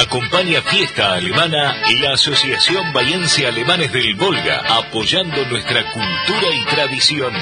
Acompaña Fiesta Alemana y la Asociación Bahiense Alemanes del Volga, apoyando nuestra cultura y tradición.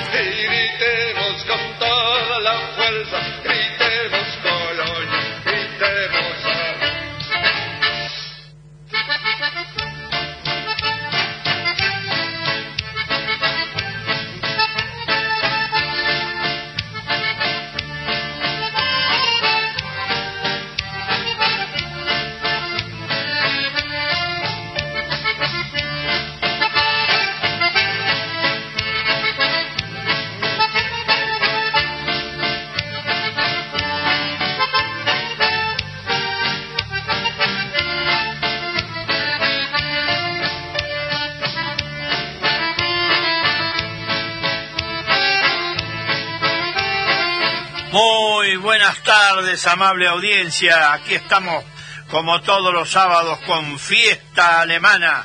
Amable audiencia. Aquí estamos como todos los sábados con fiesta alemana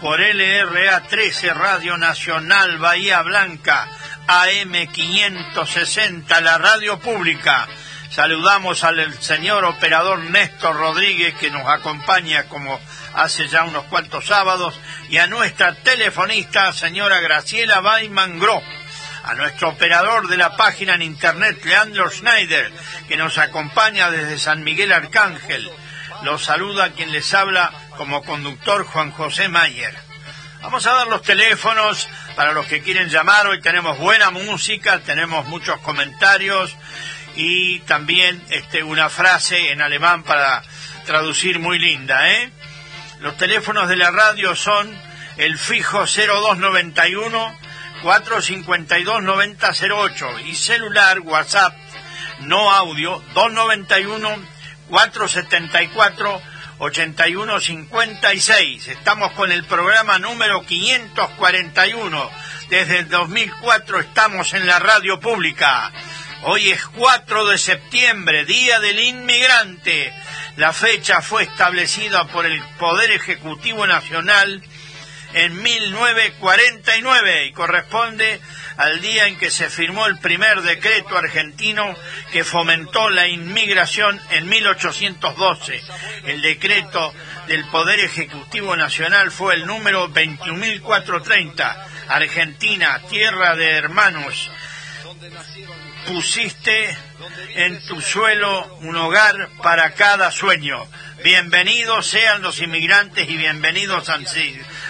por LRA 13 Radio Nacional Bahía Blanca AM 560, la radio pública. Saludamos al señor operador Néstor Rodríguez que nos acompaña como hace ya unos cuantos sábados y a nuestra telefonista señora Graciela Gross a nuestro operador de la página en internet, Leandro Schneider, que nos acompaña desde San Miguel Arcángel. Los saluda quien les habla como conductor Juan José Mayer. Vamos a dar los teléfonos para los que quieren llamar. Hoy tenemos buena música, tenemos muchos comentarios y también este, una frase en alemán para traducir muy linda. ¿eh? Los teléfonos de la radio son el fijo 0291 452-9008 y celular WhatsApp no audio 291-474-8156. Estamos con el programa número 541. Desde el 2004 estamos en la radio pública. Hoy es 4 de septiembre, Día del Inmigrante. La fecha fue establecida por el Poder Ejecutivo Nacional en 1949 y corresponde al día en que se firmó el primer decreto argentino que fomentó la inmigración en 1812. El decreto del Poder Ejecutivo Nacional fue el número 21.430. Argentina, tierra de hermanos, pusiste en tu suelo un hogar para cada sueño. Bienvenidos sean los inmigrantes y bienvenidos han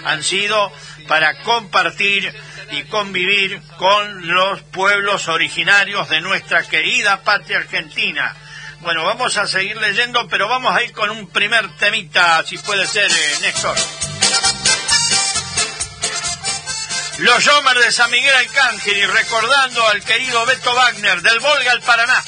han sido para compartir y convivir con los pueblos originarios de nuestra querida patria argentina. Bueno, vamos a seguir leyendo, pero vamos a ir con un primer temita, si puede ser, eh, Néstor. Los Yomers de San Miguel Arcángel y recordando al querido Beto Wagner del Volga al Paraná.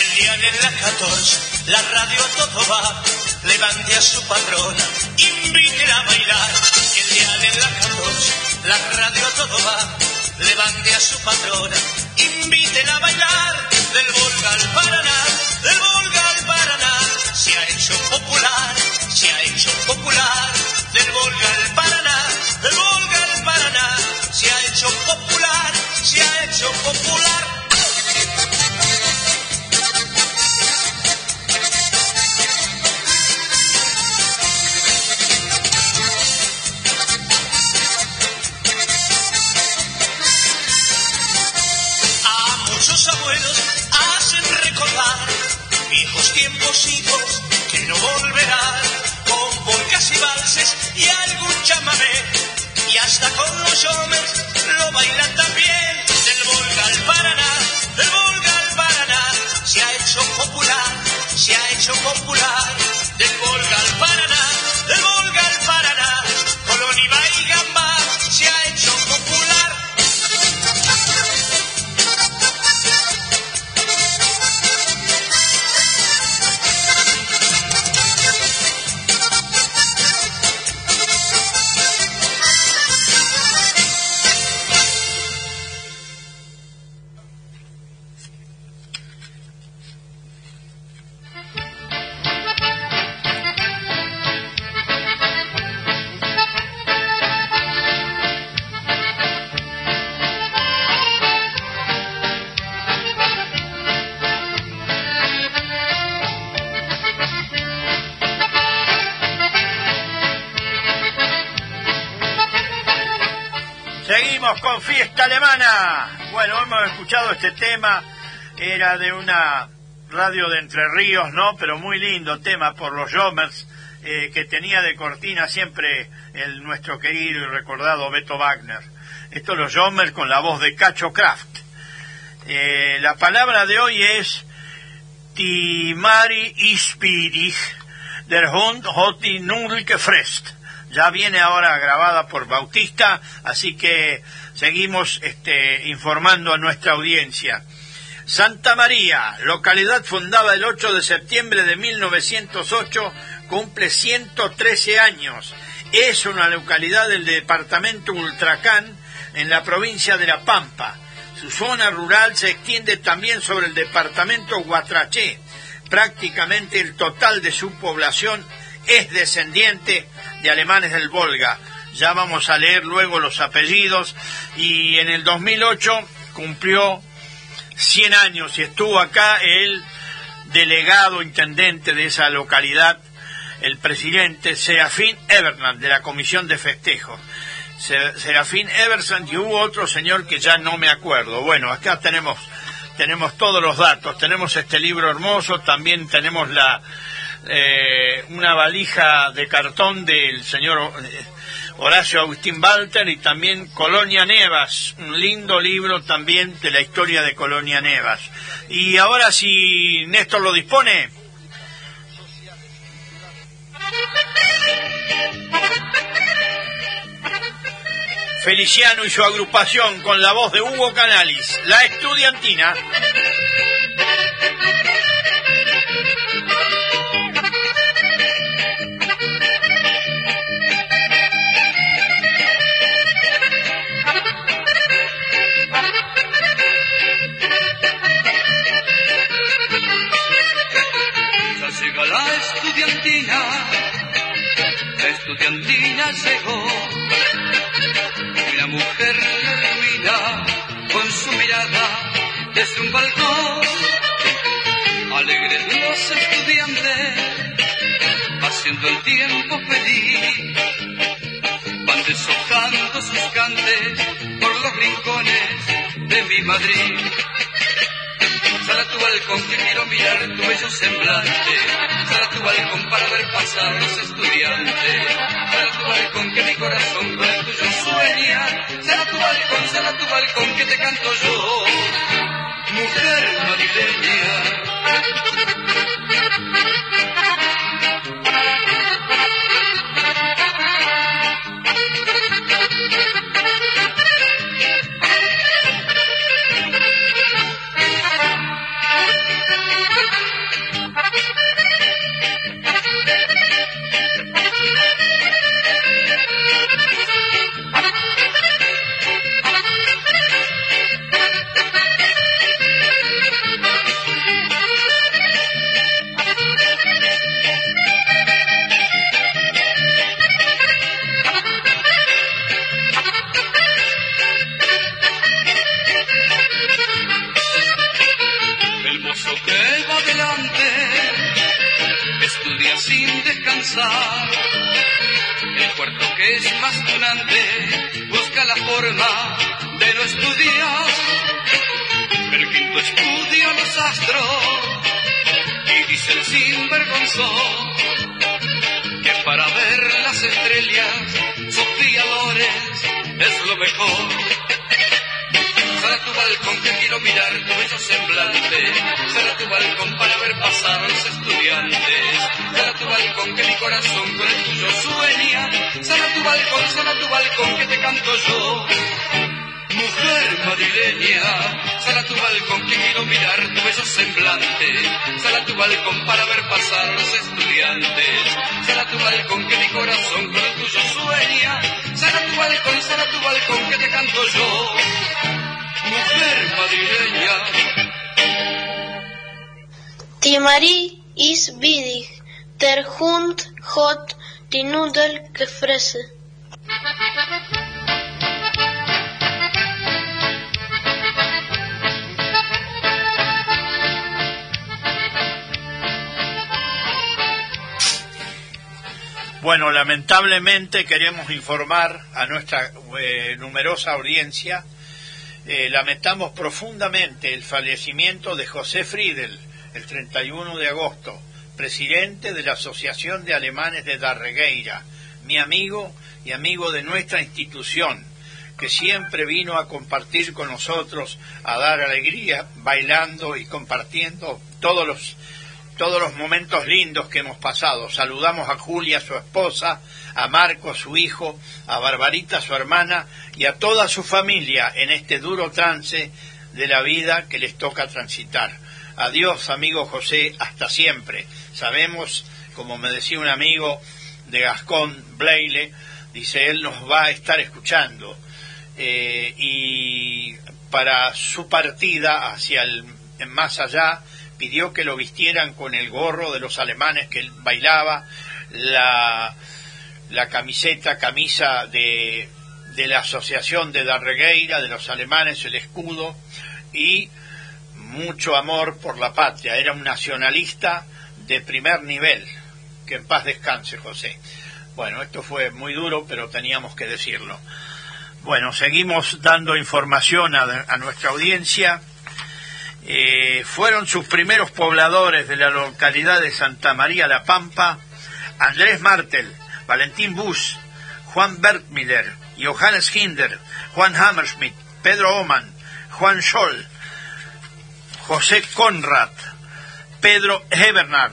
El día de la 14, la radio todo levante a su patrona, invítela a bailar, el día de la 14, la radio todo va, levante a su patrona, invítela a bailar, del Volga al Paraná, del Volga al Paraná, se ha hecho popular, se ha hecho popular, del Volga al Paraná, del Volga al Paraná, se ha hecho popular, se ha hecho popular. Y hasta con los hombres lo bailan también, seguimos con fiesta alemana. Bueno, hemos escuchado este tema, era de una radio de Entre Ríos, ¿no? Pero muy lindo tema por los Jomers, eh, que tenía de cortina siempre el nuestro querido y recordado Beto Wagner. Esto los Jomers con la voz de Cacho Kraft. Eh, la palabra de hoy es Timari Ispirich der Hund hat die gefrest ya viene ahora grabada por Bautista, así que seguimos este, informando a nuestra audiencia. Santa María, localidad fundada el 8 de septiembre de 1908, cumple 113 años. Es una localidad del departamento Ultracán, en la provincia de La Pampa. Su zona rural se extiende también sobre el departamento Guatraché. Prácticamente el total de su población es descendiente de alemanes del Volga. Ya vamos a leer luego los apellidos y en el 2008 cumplió 100 años y estuvo acá el delegado intendente de esa localidad, el presidente Serafín Everland de la Comisión de Festejos. Serafín Everson y hubo otro señor que ya no me acuerdo. Bueno, acá tenemos tenemos todos los datos, tenemos este libro hermoso, también tenemos la eh, una valija de cartón del señor Horacio Agustín Walter y también Colonia Nevas, un lindo libro también de la historia de Colonia Nevas. Y ahora si Néstor lo dispone. Feliciano y su agrupación con la voz de Hugo Canalis, la estudiantina. La estudiantina llegó, una mujer ilumina con su mirada desde un balcón, alegres los estudiantes, haciendo el tiempo feliz, van deshojando sus cantes por los rincones de mi Madrid. Sal a tu balcón que quiero mirar tu bello semblante. Sal a tu balcón para ver pasar los estudiantes. Sal a tu balcón que mi corazón con el tuyo sueña. A tu balcón, a tu balcón que te canto yo. Mujer madrileña. Bueno, lamentablemente queremos informar a nuestra eh, numerosa audiencia, eh, lamentamos profundamente el fallecimiento de José Friedel el 31 de agosto, presidente de la Asociación de Alemanes de Darregueira, mi amigo y amigo de nuestra institución, que siempre vino a compartir con nosotros, a dar alegría, bailando y compartiendo todos los todos los momentos lindos que hemos pasado. Saludamos a Julia, su esposa, a Marco, su hijo, a Barbarita, su hermana, y a toda su familia en este duro trance de la vida que les toca transitar. Adiós, amigo José, hasta siempre. Sabemos, como me decía un amigo de Gascón, Blaile, dice, él nos va a estar escuchando. Eh, y para su partida hacia el más allá, pidió que lo vistieran con el gorro de los alemanes que él bailaba, la, la camiseta, camisa de, de la Asociación de Darregueira, de los alemanes, el escudo, y mucho amor por la patria. Era un nacionalista de primer nivel. Que en paz descanse, José. Bueno, esto fue muy duro, pero teníamos que decirlo. Bueno, seguimos dando información a, nuestra audiencia. Eh, fueron sus primeros pobladores de la localidad de Santa María La Pampa, Andrés Martel, Valentín Bus, Juan Bertmiller, Johannes Hinder, Juan Hammersmith, Pedro Oman, Juan Scholl, José Conrad, Pedro Hebernard,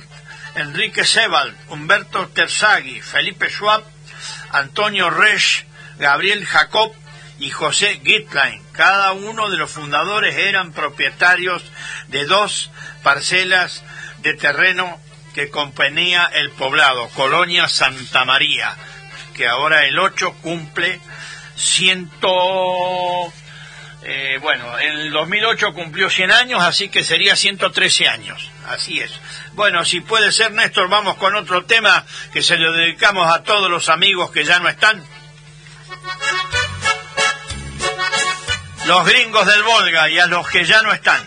Enrique Sebald, Humberto Terzaghi, Felipe Schwab, Antonio Resch, Gabriel Jacob y José Gitlein. Cada uno de los fundadores eran propietarios de dos parcelas de terreno que componía el poblado, Colonia Santa María, que ahora el 8 cumple ciento eh, bueno, en el 2008 cumplió 100 años, así que sería 113 años. Así es. Bueno, si puede ser, Néstor, vamos con otro tema que se lo dedicamos a todos los amigos que ya no están. Los gringos del Volga y a los que ya no están.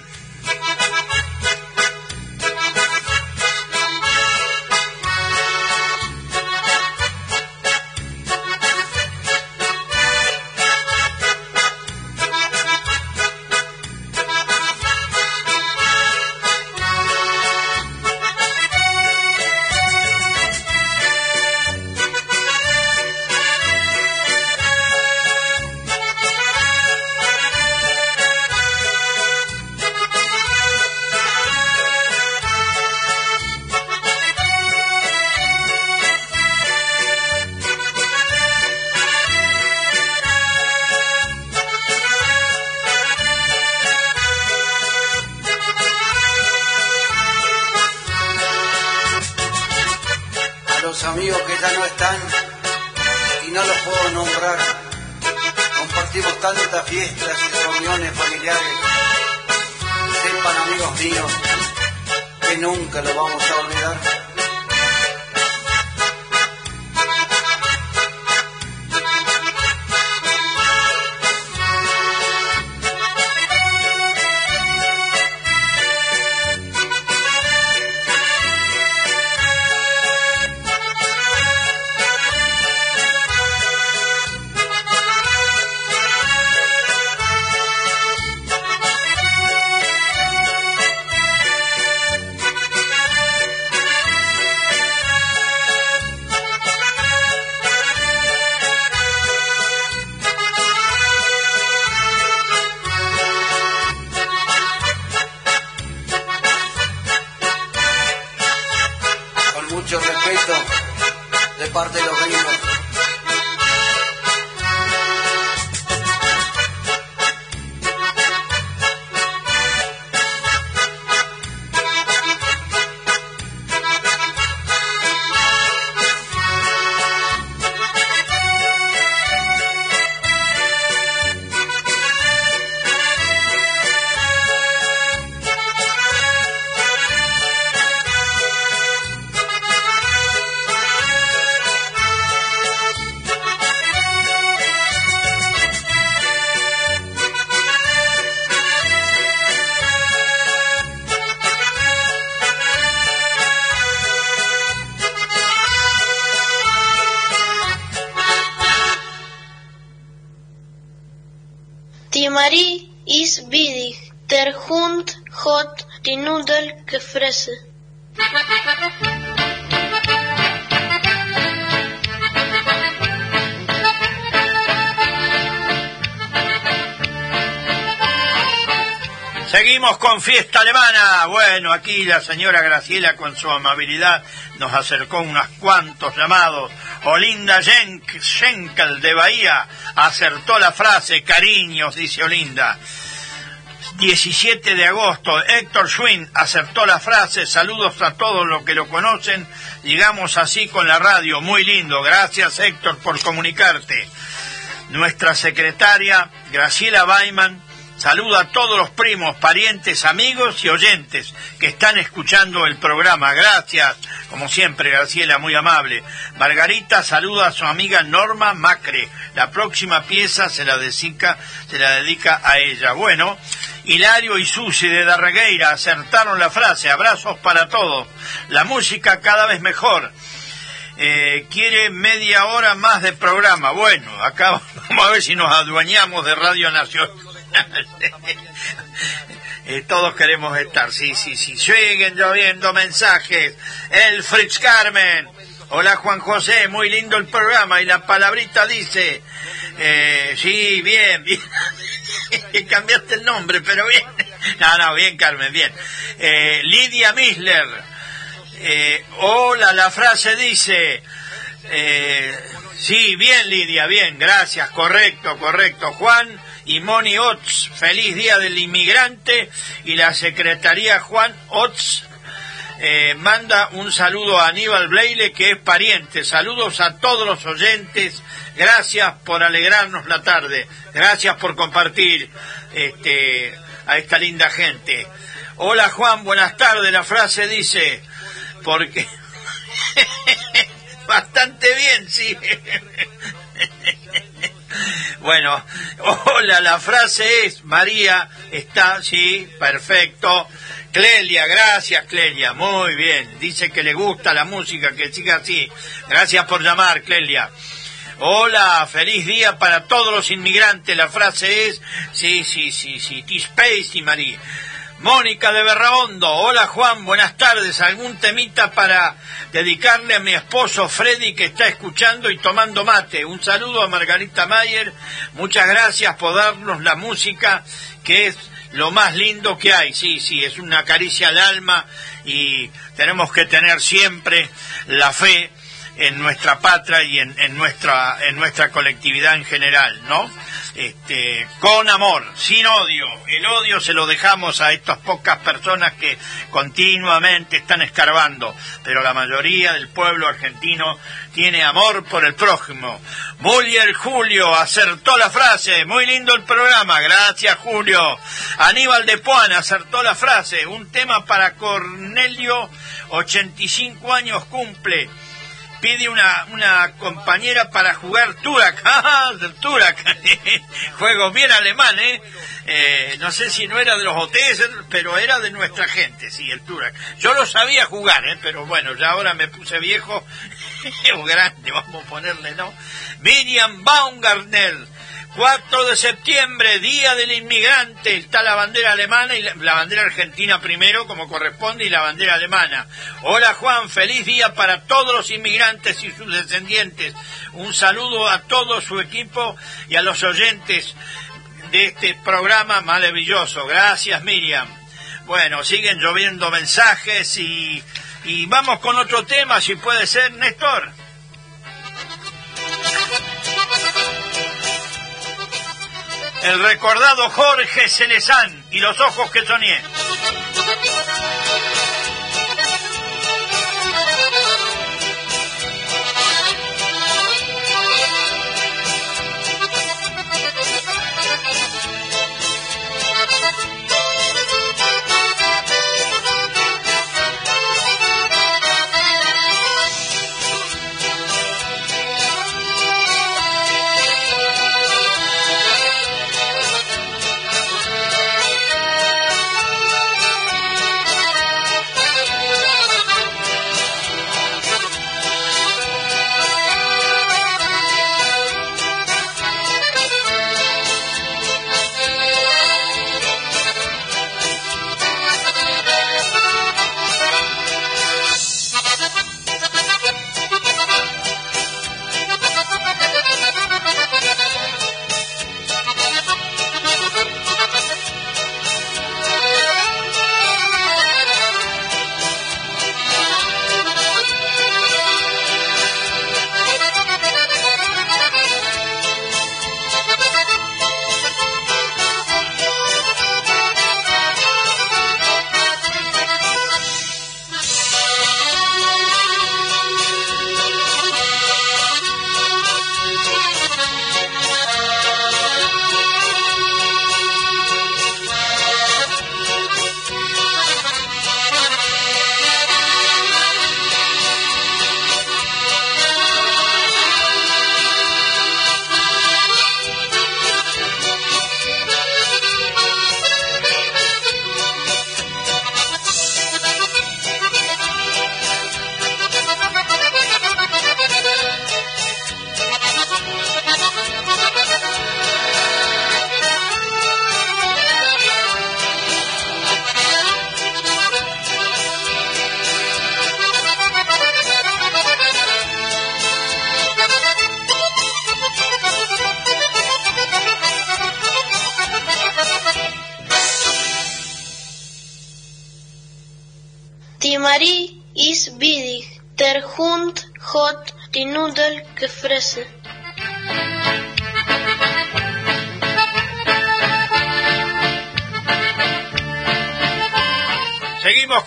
amigos que ya no están y no los puedo nombrar. Compartimos tantas fiestas y reuniones familiares. Sepan amigos míos que nunca lo vamos a olvidar. Seguimos con fiesta alemana. Bueno, aquí la señora Graciela con su amabilidad nos acercó unos cuantos llamados. Olinda Schenkel de Bahía acertó la frase, cariños, dice Olinda. 17 de agosto, Héctor Schwinn acertó la frase, saludos a todos los que lo conocen, llegamos así con la radio, muy lindo, gracias Héctor por comunicarte. Nuestra secretaria, Graciela Baiman, saluda a todos los primos, parientes, amigos y oyentes que están escuchando el programa. Gracias, como siempre, Graciela, muy amable. Margarita saluda a su amiga Norma Macre. La próxima pieza se la dedica, se la dedica a ella. Bueno, Hilario y Susi de Darregueira acertaron la frase, abrazos para todos. La música cada vez mejor. Eh, quiere media hora más de programa. Bueno, acá vamos a ver si nos adueñamos de Radio Nacional. Eh, todos queremos estar, sí, sí, sí. Siguen lloviendo mensajes. El Fritz Carmen. Hola Juan José, muy lindo el programa. Y la palabrita dice, eh, sí, bien, bien. Cambiaste el nombre, pero bien. No, no, bien Carmen, bien. Eh, Lidia Misler. Eh, hola, la frase dice, eh, sí, bien Lidia, bien, gracias, correcto, correcto. Juan y Moni Ots, feliz día del inmigrante y la secretaría Juan Ots eh, manda un saludo a Aníbal Bleile que es pariente. Saludos a todos los oyentes. Gracias por alegrarnos la tarde. Gracias por compartir este, a esta linda gente. Hola Juan, buenas tardes. La frase dice, porque... Bastante bien, sí. Bueno, hola, la frase es, María está, sí, perfecto. Clelia, gracias Clelia, muy bien. Dice que le gusta la música, que siga así. Gracias por llamar, Clelia. Hola, feliz día para todos los inmigrantes. La frase es, sí, sí, sí, sí, T-Space y María. Mónica de Berraondo, hola Juan, buenas tardes. ¿Algún temita para dedicarle a mi esposo Freddy que está escuchando y tomando mate? Un saludo a Margarita Mayer, muchas gracias por darnos la música que es lo más lindo que hay. Sí, sí, es una caricia al alma y tenemos que tener siempre la fe en nuestra patria y en, en nuestra en nuestra colectividad en general, ¿no? Este, con amor, sin odio. El odio se lo dejamos a estas pocas personas que continuamente están escarbando, pero la mayoría del pueblo argentino tiene amor por el prójimo. Muller Julio acertó la frase, muy lindo el programa, gracias Julio. Aníbal de Puan acertó la frase, un tema para Cornelio, 85 años cumple pide una, una compañera para jugar Turak. ¡Ah, del Turak! Juego bien alemán, ¿eh? ¿eh? No sé si no era de los hoteles, pero era de nuestra gente, sí, el Turak. Yo lo sabía jugar, ¿eh? Pero bueno, ya ahora me puse viejo, o grande, vamos a ponerle, ¿no? Miriam Baumgartner. 4 de septiembre, Día del Inmigrante, está la bandera alemana y la, bandera argentina primero, como corresponde, y la bandera alemana. Hola Juan, feliz día para todos los inmigrantes y sus descendientes. Un saludo a todo su equipo y a los oyentes de este programa maravilloso. Gracias Miriam. Bueno, siguen lloviendo mensajes y, y vamos con otro tema, si puede ser, Néstor. El recordado Jorge Celezán y los ojos que soñé.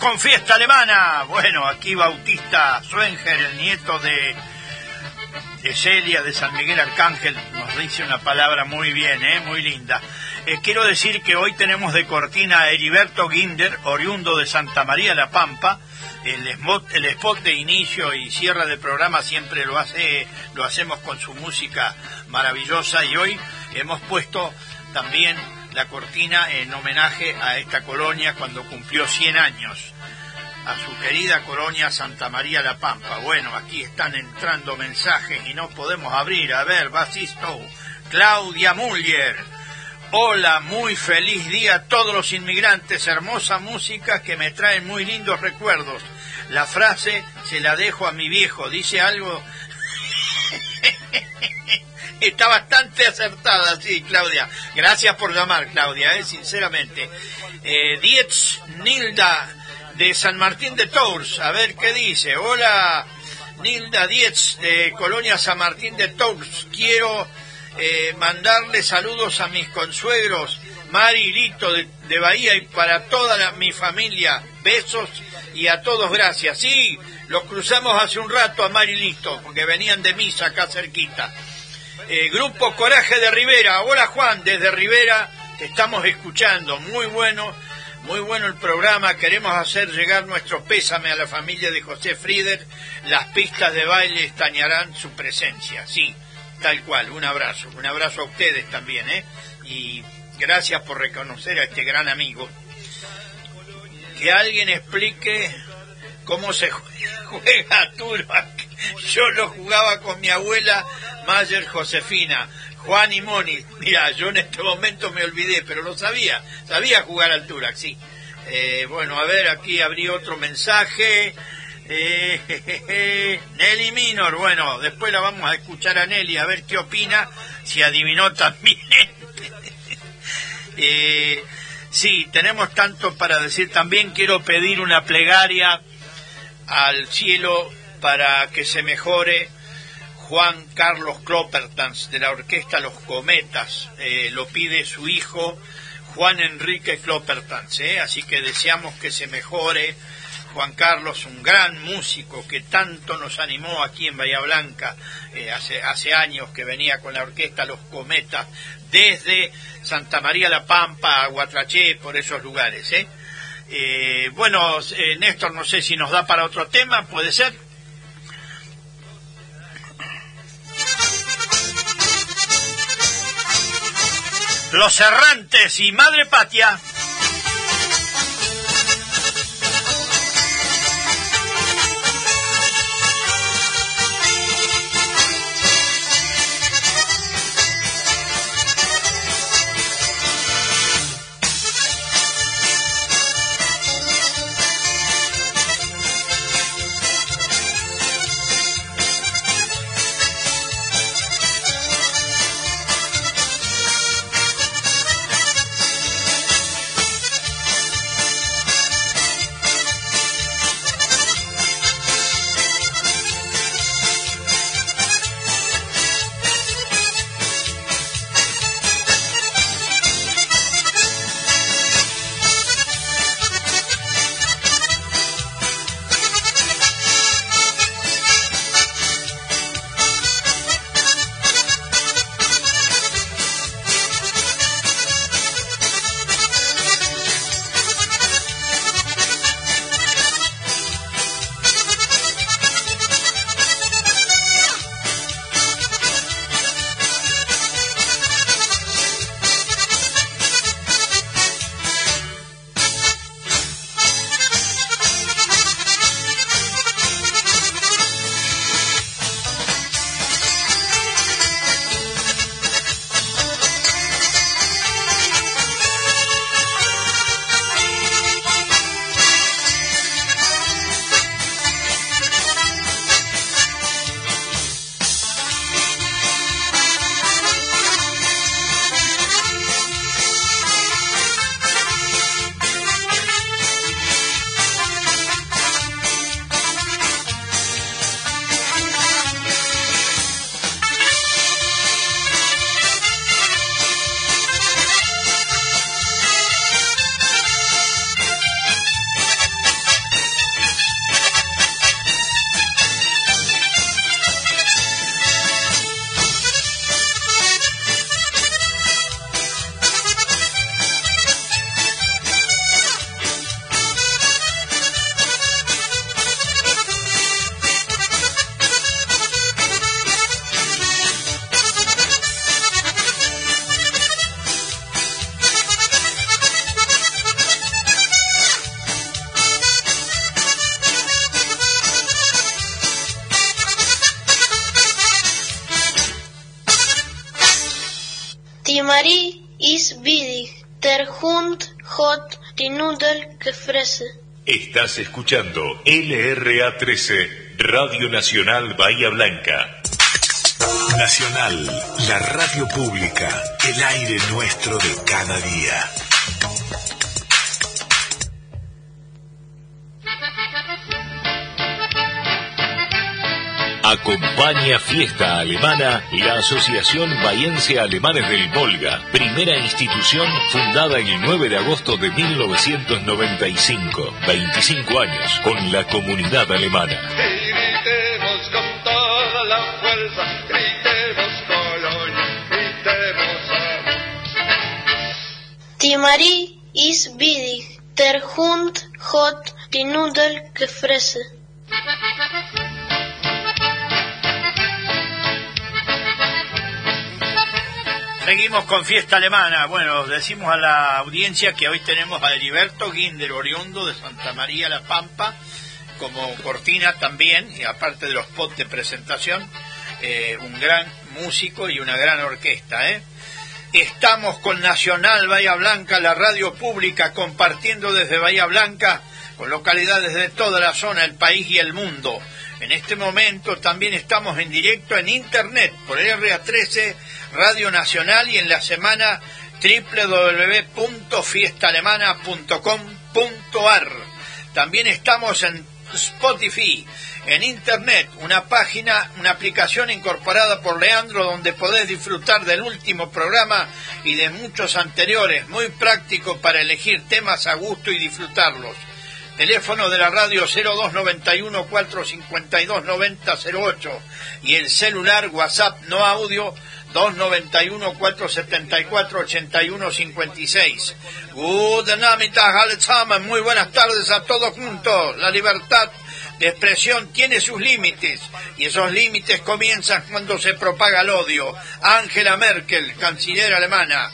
Con fiesta alemana. Bueno, aquí Bautista Schwenger, el nieto de, de Celia de San Miguel Arcángel, nos dice una palabra muy bien, ¿eh? muy linda. Eh, quiero decir que hoy tenemos de cortina a Heriberto Ginder, oriundo de Santa María La Pampa. El spot, el spot de inicio y cierre del programa siempre lo hace, lo hacemos con su música maravillosa y hoy hemos puesto también la cortina en homenaje a esta colonia cuando cumplió 100 años, a su querida colonia Santa María La Pampa. Bueno, aquí están entrando mensajes y no podemos abrir. A ver, Basisto, Claudia Muller. Hola, muy feliz día a todos los inmigrantes, hermosa música que me trae muy lindos recuerdos. La frase se la dejo a mi viejo, dice algo está bastante acertada, sí, Claudia. Gracias por llamar, Claudia, eh, sinceramente. Eh, Dietz Nilda de San Martín de Tours, a ver qué dice. Hola, Nilda Dietz de Colonia San Martín de Tours. Quiero eh, mandarle saludos a mis consuegros, Mari Lito de, Bahía y para toda mi familia. Besos y a todos gracias. Sí, los cruzamos hace un rato a Mari Lito, porque venían de misa acá cerquita. Eh, Grupo Coraje de Rivera. Hola Juan, desde Rivera te estamos escuchando. Muy bueno, muy bueno el programa. Queremos hacer llegar nuestro pésame a la familia de José Frieder. Las pistas de baile estañarán su presencia. Sí, tal cual. Un abrazo. Un abrazo a ustedes también, ¿eh? Y gracias por reconocer a este gran amigo. Que alguien explique cómo se juega Turbac. Yo lo jugaba con mi abuela Mayer Josefina, Juan y Moni. Mira, yo en este momento me olvidé, pero lo sabía. Sabía jugar al Turac, sí. Eh, bueno, a ver, aquí abrí otro mensaje. Eh. Nelly Minor, bueno, después la vamos a escuchar a Nelly, a ver qué opina, si adivinó también. Eh, sí, tenemos tanto para decir. También quiero pedir una plegaria al cielo para que se mejore Juan Carlos Cloppertans de la orquesta Los Cometas. Eh, lo pide su hijo Juan Enrique Cloppertans. ¿eh? Así que deseamos que se mejore. Juan Carlos, un gran músico que tanto nos animó aquí en Bahía Blanca eh, hace, hace años que venía con la orquesta Los Cometas desde Santa María la Pampa a Guatraché, por esos lugares. ¿eh? Eh, bueno, eh, Néstor, no sé si nos da para otro tema, puede ser. Los errantes y Madre Patria. Estás escuchando LRA 13, Radio Nacional Bahía Blanca. Nacional, la radio pública, el aire nuestro de cada día. Acompaña Fiesta Alemana la Asociación Bahiense Alemanes del Volga, primera institución fundada el 9 de agosto de 1995, 25 años con la comunidad alemana. Gritemos con toda la fuerza, gritemos Colonia, gritemos Die Marie ist willig, der Hund hat die Nudel gefressen. Seguimos con fiesta alemana. Bueno, decimos a la audiencia que hoy tenemos a Heriberto Guinder, oriundo de Santa María La Pampa, como cortina también, y aparte de los pots de presentación, eh, un gran músico y una gran orquesta. ¿eh? Estamos con Nacional Bahía Blanca, la radio pública, compartiendo desde Bahía Blanca con localidades de toda la zona, el país y el mundo. En este momento también estamos en directo en internet por RA13 Radio Nacional y en la semana www.fiestalemana.com.ar. También estamos en Spotify, en internet, una página, una aplicación incorporada por Leandro donde podés disfrutar del último programa y de muchos anteriores, muy práctico para elegir temas a gusto y disfrutarlos. Teléfono de la radio 0291 452 9008 y el celular WhatsApp no audio 291 474 8156. Good Nachmittag, allesamen. Muy buenas tardes a todos juntos. La libertad de expresión tiene sus límites y esos límites comienzan cuando se propaga el odio. Angela Merkel, canciller alemana.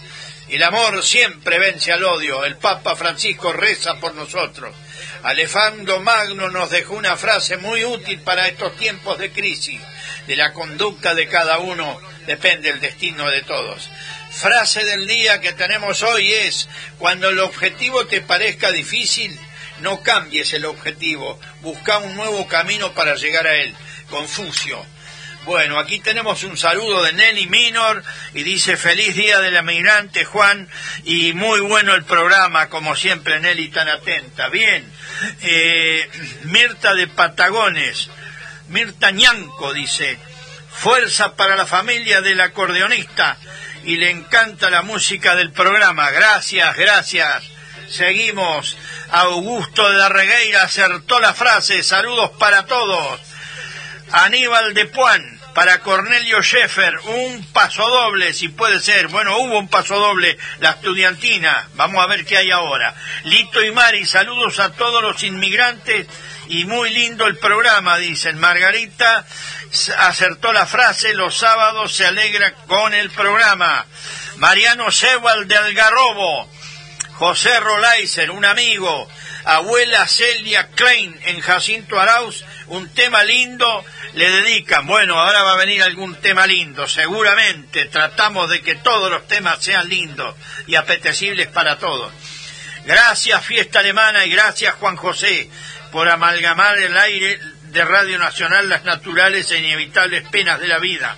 El amor siempre vence al odio. El Papa Francisco reza por nosotros. Alejandro Magno nos dejó una frase muy útil para estos tiempos de crisis. De la conducta de cada uno depende el destino de todos. Frase del día que tenemos hoy es, cuando el objetivo te parezca difícil, no cambies el objetivo, busca un nuevo camino para llegar a él. Confucio. Bueno, aquí tenemos un saludo de Nelly Minor y dice feliz día del emigrante Juan y muy bueno el programa, como siempre Nelly tan atenta. Bien, eh, Mirta de Patagones, Mirta Ñanco dice, fuerza para la familia del acordeonista y le encanta la música del programa. Gracias, gracias. Seguimos. Augusto de la Regueira acertó la frase. Saludos para todos. Aníbal de Puan, para Cornelio Scheffer, un paso doble, si puede ser. Bueno, hubo un paso doble, la estudiantina. Vamos a ver qué hay ahora. Lito y Mari, saludos a todos los inmigrantes y muy lindo el programa, dicen. Margarita acertó la frase, los sábados se alegra con el programa. Mariano Sebal de Algarrobo, José Rolaiser, un amigo, abuela Celia Klein en Jacinto Arauz, un tema lindo, le dedican. Bueno, ahora va a venir algún tema lindo, seguramente. Tratamos de que todos los temas sean lindos y apetecibles para todos. Gracias Fiesta Alemana y gracias Juan José por amalgamar el aire de Radio Nacional las naturales e inevitables penas de la vida,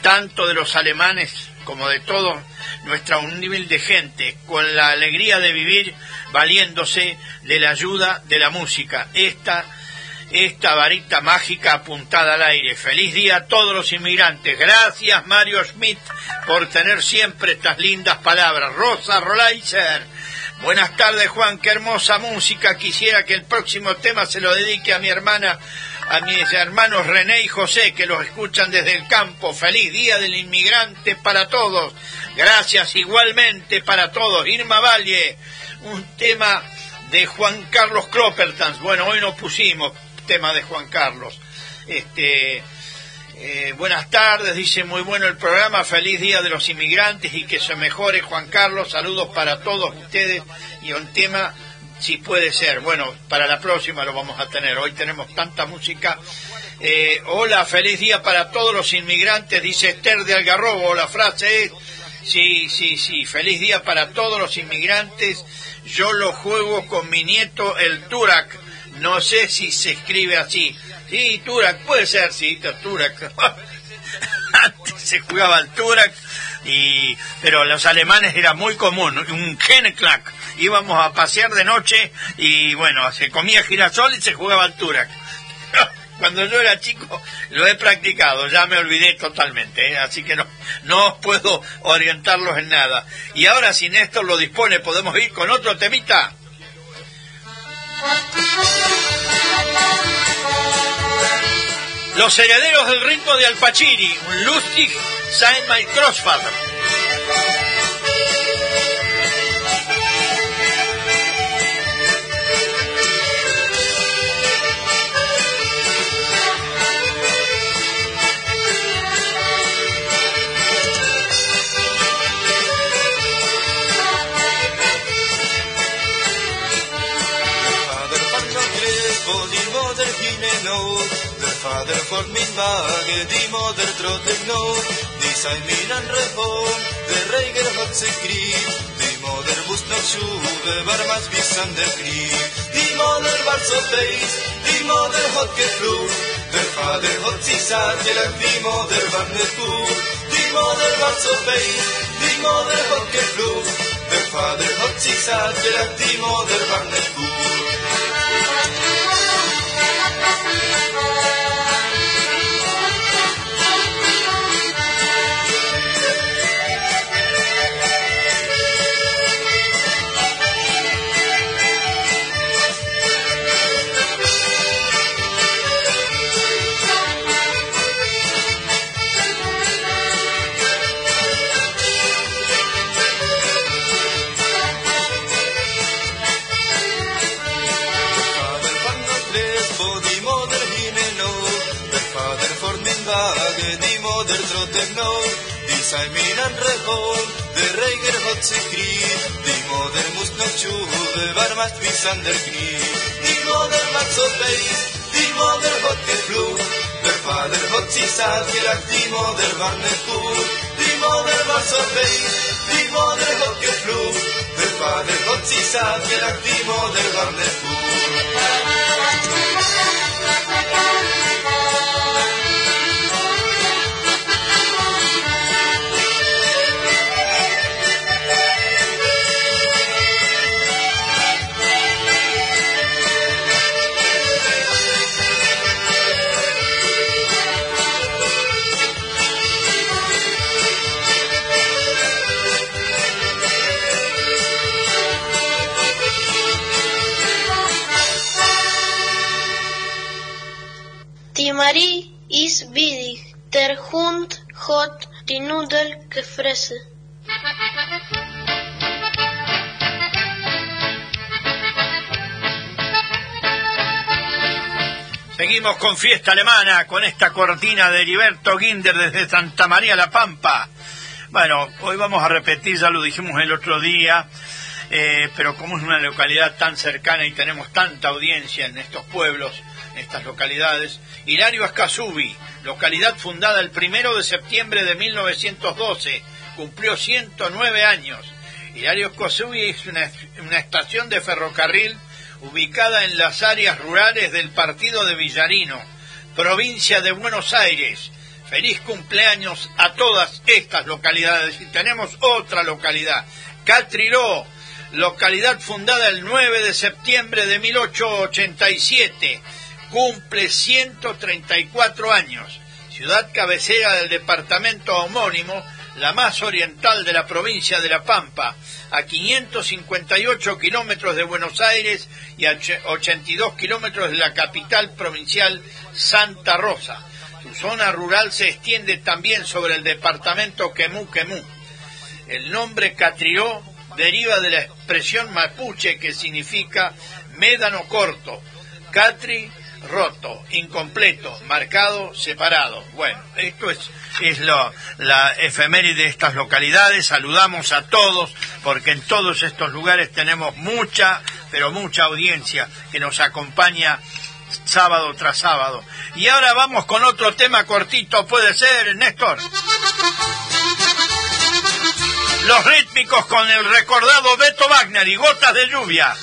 tanto de los alemanes como de todo nuestra humilde gente, con la alegría de vivir valiéndose de la ayuda de la música. Esta, esta varita mágica apuntada al aire. Feliz día a todos los inmigrantes. Gracias Mario Schmidt por tener siempre estas lindas palabras. Rosa Rolaiser. Buenas tardes Juan, qué hermosa música. Quisiera que el próximo tema se lo dedique a mi hermana a mis hermanos René y José que los escuchan desde el campo. Feliz Día del Inmigrante para todos. Gracias igualmente para todos. Irma Valle, un tema de Juan Carlos Croppertans. Bueno, hoy nos pusimos tema de Juan Carlos. Este, eh, buenas tardes, dice muy bueno el programa, feliz día de los inmigrantes y que se mejore Juan Carlos, saludos para todos ustedes y un tema si puede ser. Bueno, para la próxima lo vamos a tener. Hoy tenemos tanta música. Eh, hola, feliz día para todos los inmigrantes, dice Esther de Algarrobo. La frase es, Sí, sí, sí. Feliz día para todos los inmigrantes. Yo lo juego con mi nieto el Turak. No sé si se escribe así. Sí, Turak, puede ser, sí, Turak. Antes se jugaba el Turak, y, pero los alemanes era muy común, un Kenneklack. Íbamos a pasear de noche y bueno, se comía girasol y se jugaba al Turak. Cuando yo era chico lo he practicado, ya me olvidé totalmente, ¿eh? así que no, no puedo orientarlos en nada. Y ahora si Néstor lo dispone, podemos ir con otro temita. Los herederos del ritmo de Alpachiri, Lustig Saint My Crossfather. Fader fort min vage, die moder trotter nå. De sei min andre hånd, det reiger hatt seg krig. De moder bust nok sjuve, varmas visande krig. De moder var så feis, de moder hatt geflor. Der fader hatt si sakelak, de moder var nedbor. De moder var så feis, de moder hatt geflor. Der fader hatt si sakelak, de moder var nedbor. sei minan rehon, de reiger hot se kri, di moder mus no chuve, var mast vis ander kri, di moder mat so beis, di moder hot ke flu, der fader hot si sat, ke di moder var ne fu, di moder mat so beis, di moder hot ke flu, der fader hot si sat, ke di moder var ne fu. Nudel gefressen. Seguimos con fiesta alemana, con esta cortina de Heriberto Ginder desde Santa María La Pampa. Bueno, hoy vamos a repetir, ya lo dijimos el otro día, eh, pero como es una localidad tan cercana y tenemos tanta audiencia en estos pueblos, en estas localidades, Hilario Ascasubi, localidad fundada el primero de septiembre de 1912, cumplió 109 años. Hilario Ascasubi es una, una estación de ferrocarril ubicada en las áreas rurales del partido de Villarino, provincia de Buenos Aires. Feliz cumpleaños a todas estas localidades. Y tenemos otra localidad, Catriló, localidad fundada el 9 de septiembre de 1887 cumple 134 años, ciudad cabecera del departamento homónimo, la más oriental de la provincia de La Pampa, a 558 kilómetros de Buenos Aires y a 82 kilómetros de la capital provincial Santa Rosa. Su zona rural se extiende también sobre el departamento Quemú Quemú. El nombre Catrió deriva de la expresión mapuche que significa médano corto. Catri roto, incompleto, marcado, separado. Bueno, esto es, es lo, la efeméride de estas localidades. Saludamos a todos, porque en todos estos lugares tenemos mucha, pero mucha audiencia que nos acompaña sábado tras sábado. Y ahora vamos con otro tema cortito, puede ser, Néstor. Los rítmicos con el recordado Beto Wagner y Gotas de Lluvia.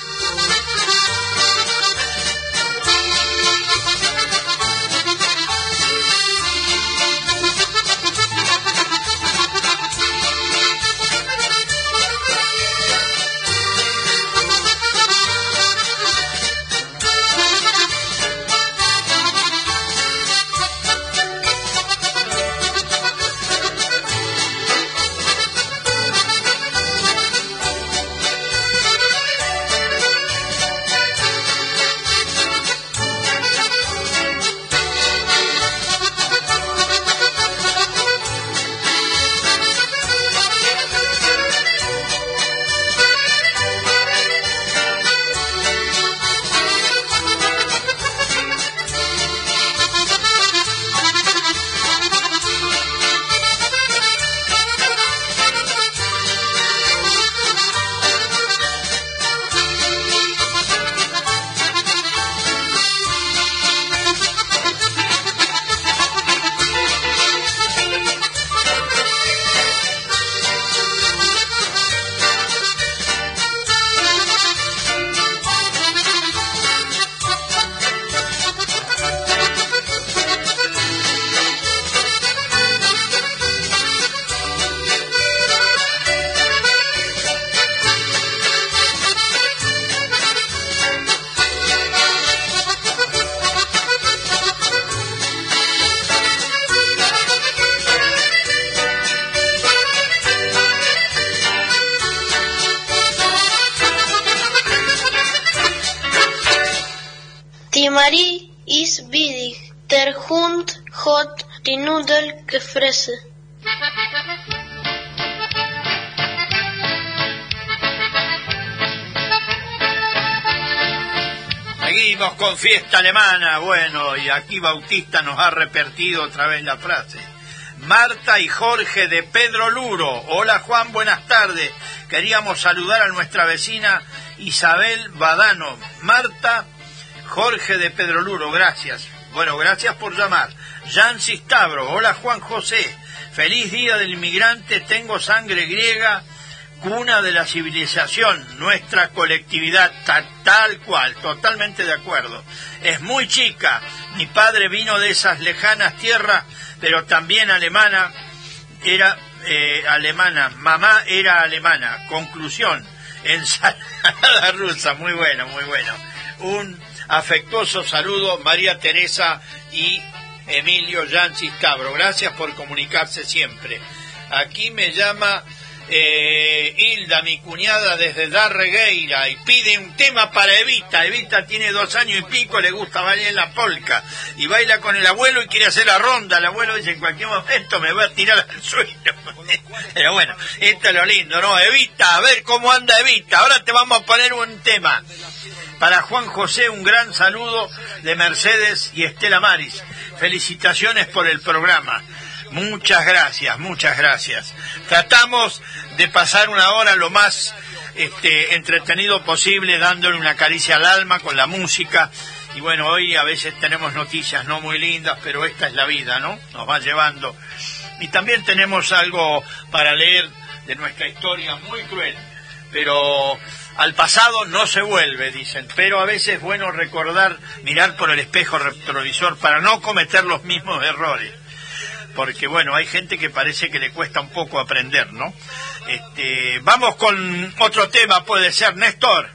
Con fiesta alemana, bueno, y aquí Bautista nos ha repetido otra vez la frase. Marta y Jorge de Pedro Luro. Hola Juan, buenas tardes. Queríamos saludar a nuestra vecina Isabel Badano. Marta, Jorge de Pedro Luro, gracias. Bueno, gracias por llamar. Jan Cistabro, hola Juan José. Feliz día del inmigrante, tengo sangre griega, cuna de la civilización, nuestra colectividad, ta- tal cual, totalmente de acuerdo. Es muy chica, mi padre vino de esas lejanas tierras, pero también alemana, era eh, alemana, mamá era alemana. Conclusión, ensalada rusa, muy bueno, muy bueno. Un afectuoso saludo, María Teresa y Emilio Yancis Cabro. Gracias por comunicarse siempre. Aquí me llama eh, Hilda, mi cuñada desde Darregueira, y pide un tema para Evita. Evita tiene dos años y pico, le gusta bailar la polca, y baila con el abuelo y quiere hacer la ronda. El abuelo dice, en cualquier momento me va a tirar al suelo. Pero bueno, esto es lo lindo, ¿no? Evita, a ver cómo anda Evita. Ahora te vamos a poner un tema. Para Juan José, un gran saludo de Mercedes y Estela Maris. Felicitaciones por el programa. Muchas gracias, muchas gracias. Tratamos de pasar una hora lo más este, entretenido posible, dándole una caricia al alma con la música. Y bueno, hoy a veces tenemos noticias no muy lindas, pero esta es la vida, ¿no? Nos va llevando. Y también tenemos algo para leer de nuestra historia muy cruel. Pero al pasado no se vuelve, dicen. Pero a veces es bueno recordar, mirar por el espejo retrovisor para no cometer los mismos errores porque bueno, hay gente que parece que le cuesta un poco aprender, ¿no? Este, vamos con otro tema, puede ser Néstor.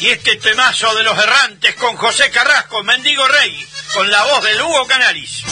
Y este temazo de los errantes con José Carrasco, Mendigo Rey, con la voz de Hugo Canalis.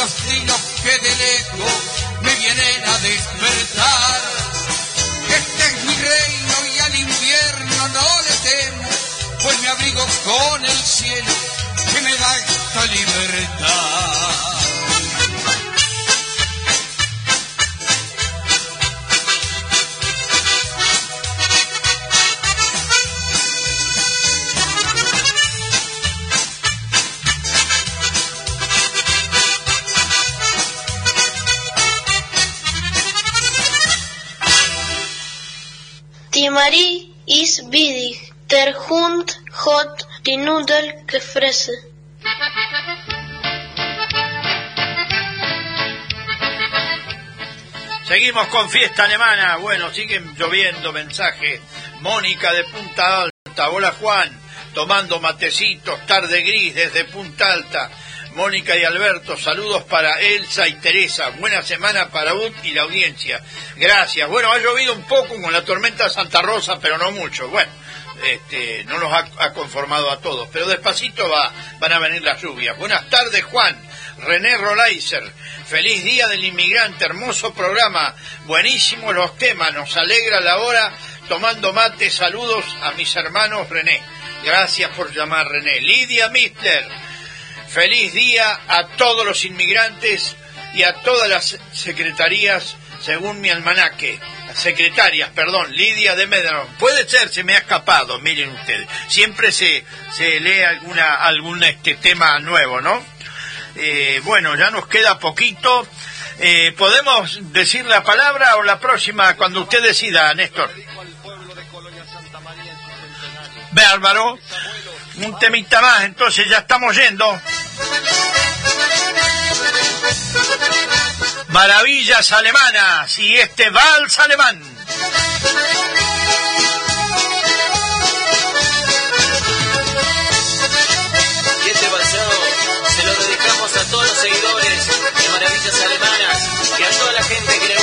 Los trinos que de lejos me vienen a despertar. Este es mi reino y al invierno no le temo, pues me abrigo con el cielo que me da esta libertad. Ist widig, der Hund hat die Nudel. Seguimos con fiesta alemana. Bueno, siguen lloviendo mensajes. Mónica de Punta Alta. Hola Juan. Tomando matecitos, tarde gris desde Punta Alta. Mónica y Alberto, saludos para Elsa y Teresa. Buena semana para UT y la audiencia. Gracias. Bueno, ha llovido un poco con la tormenta Santa Rosa, pero no mucho. Bueno, este, no nos ha, conformado a todos, pero despacito va, van a venir las lluvias. Buenas tardes, Juan. René Rolaiser, feliz día del inmigrante, hermoso programa, buenísimos los temas, nos alegra la hora tomando mate, saludos a mis hermanos René, gracias por llamar René. Lidia Mistler, feliz día a todos los inmigrantes y a todas las secretarías según mi almanaque, secretarias, perdón, Lidia de Medellín. Puede ser, se me ha escapado, miren ustedes, siempre se, se lee alguna, algún este tema nuevo, ¿no? Eh, bueno, ya nos queda poquito. Eh, ¿Podemos decir la palabra o la próxima cuando usted decida, Néstor? Bárbaro. Un temita más, entonces ya estamos yendo. Maravillas alemanas y este vals alemán. Y este balsado se lo dedicamos a todos los seguidores de Maravillas Alemanas y a toda la gente que le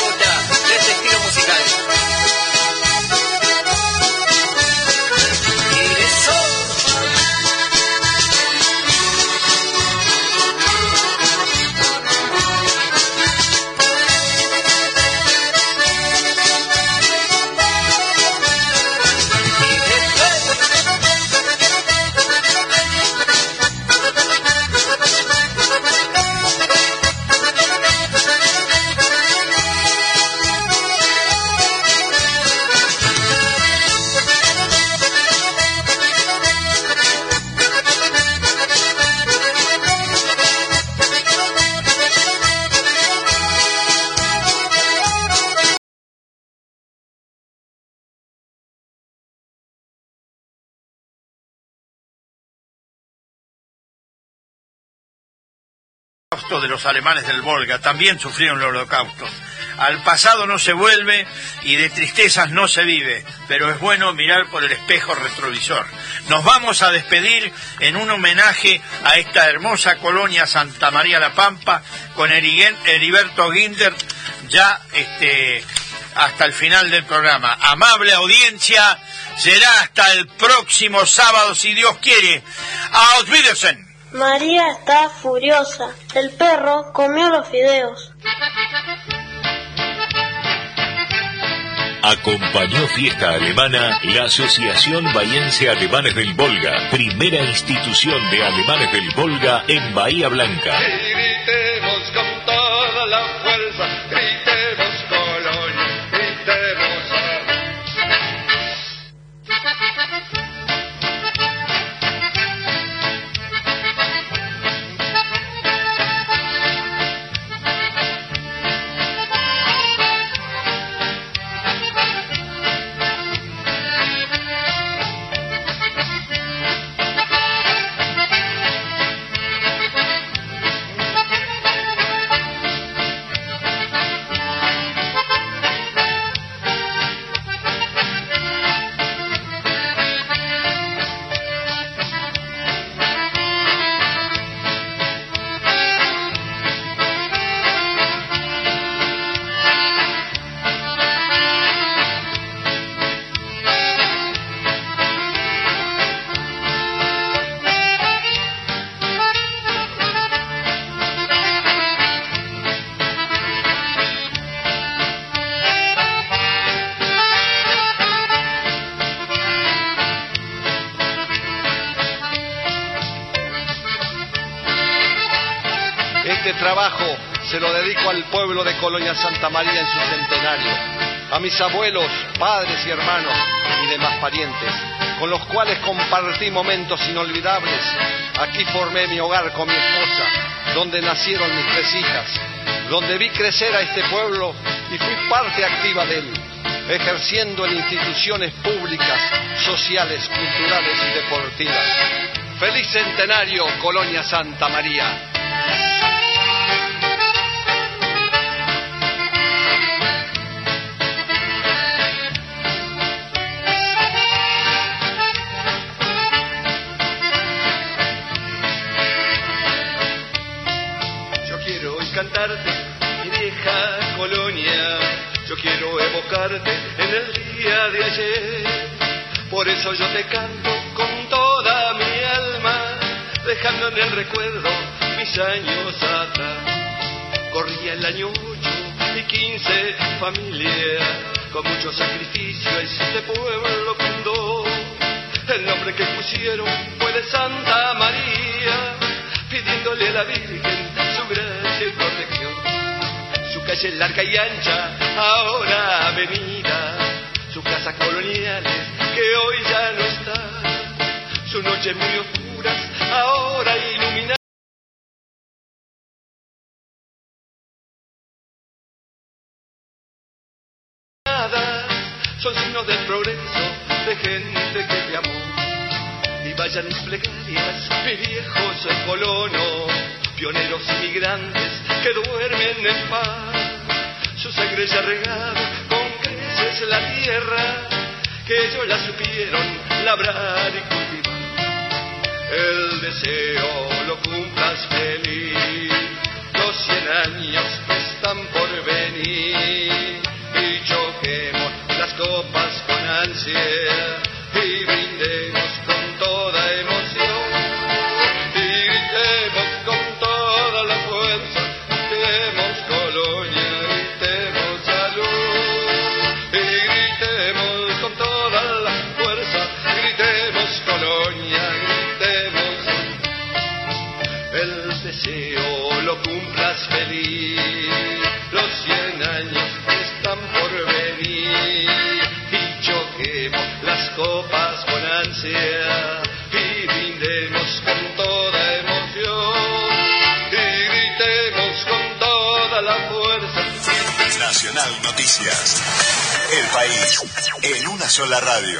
de los alemanes del Volga, también sufrieron el holocausto. Al pasado no se vuelve y de tristezas no se vive, pero es bueno mirar por el espejo retrovisor. Nos vamos a despedir en un homenaje a esta hermosa colonia Santa María la Pampa con Heriberto Ginder ya este, hasta el final del programa. Amable audiencia, será hasta el próximo sábado si Dios quiere. María está furiosa. El perro comió los fideos. Acompañó Fiesta Alemana la Asociación Bahiense Alemanes del Volga, primera institución de alemanes del Volga en Bahía Blanca. Y gritemos con toda la fuerza, gritemos pueblo de Colonia Santa María en su centenario, a mis abuelos, padres y hermanos y demás parientes, con los cuales compartí momentos inolvidables. Aquí formé mi hogar con mi esposa, donde nacieron mis tres hijas, donde vi crecer a este pueblo y fui parte activa de él, ejerciendo en instituciones públicas, sociales, culturales y deportivas. Feliz centenario, Colonia Santa María. Eso yo te canto con toda mi alma, dejando en el recuerdo mis años atrás. Corría el año 8 y 15, familia, con mucho sacrificio este pueblo fundó. El nombre que pusieron fue de Santa María, pidiéndole a la Virgen su gracia y protección. Su calle larga y ancha, ahora avenida, sus casas coloniales que hoy ya no están, sus noches muy oscuras, ahora iluminadas. Son signos del progreso de gente que te amó y vayan mis plegarias, mis viejos colonos, pioneros inmigrantes que duermen en paz. Su sangre ya regada con creces la tierra, que ellos la supieron labrar y cultivar. El deseo lo cumplas feliz, los cien años que están por venir, y choquemos las copas con ansia y brindemos con toda emoción lo cumplas feliz, los cien años están por venir y choquemos las copas con ansia y brindemos con toda emoción y gritemos con toda la fuerza. Nacional Noticias. El país en una sola radio.